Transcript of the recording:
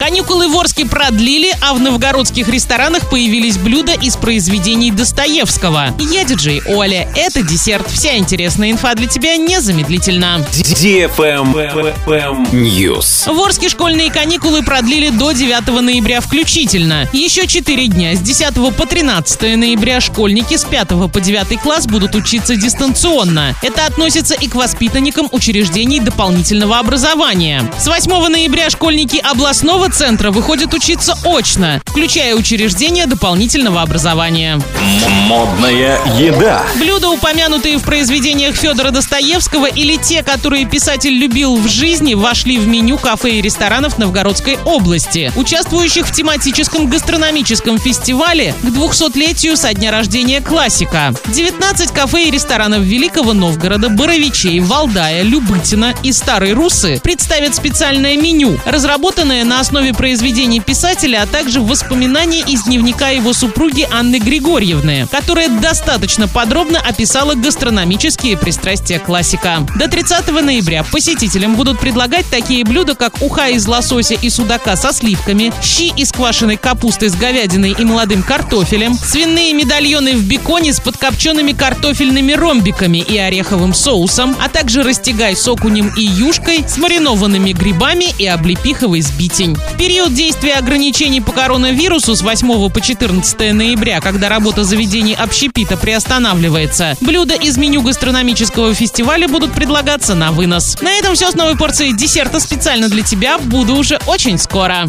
Каникулы в Орске продлили, а в новгородских ресторанах появились блюда из произведений Достоевского. Я диджей Оля. Это десерт. Вся интересная инфа для тебя незамедлительно. News. В Орске школьные каникулы продлили до 9 ноября включительно. Еще 4 дня с 10 по 13 ноября школьники с 5 по 9 класс будут учиться дистанционно. Это относится и к воспитанникам учреждений дополнительного образования. С 8 ноября школьники областного центра выходят учиться очно, включая учреждения дополнительного образования. Модная еда. Блюда, упомянутые в произведениях Федора Достоевского или те, которые писатель любил в жизни, вошли в меню кафе и ресторанов Новгородской области, участвующих в тематическом гастрономическом фестивале к 200-летию со дня рождения классика. 19 кафе и ресторанов Великого Новгорода, Боровичей, Валдая, Любытина и Старой Русы представят специальное меню, разработанное на основе основе произведений писателя, а также воспоминаний из дневника его супруги Анны Григорьевны, которая достаточно подробно описала гастрономические пристрастия классика. До 30 ноября посетителям будут предлагать такие блюда, как уха из лосося и судака со сливками, щи из квашеной капусты с говядиной и молодым картофелем, свиные медальоны в беконе с подкопченными картофельными ромбиками и ореховым соусом, а также растягай с окунем и юшкой, с маринованными грибами и облепиховой сбитень. Период действия ограничений по коронавирусу с 8 по 14 ноября, когда работа заведений общепита приостанавливается, блюда из меню гастрономического фестиваля будут предлагаться на вынос. На этом все с новой порцией десерта специально для тебя. Буду уже очень скоро.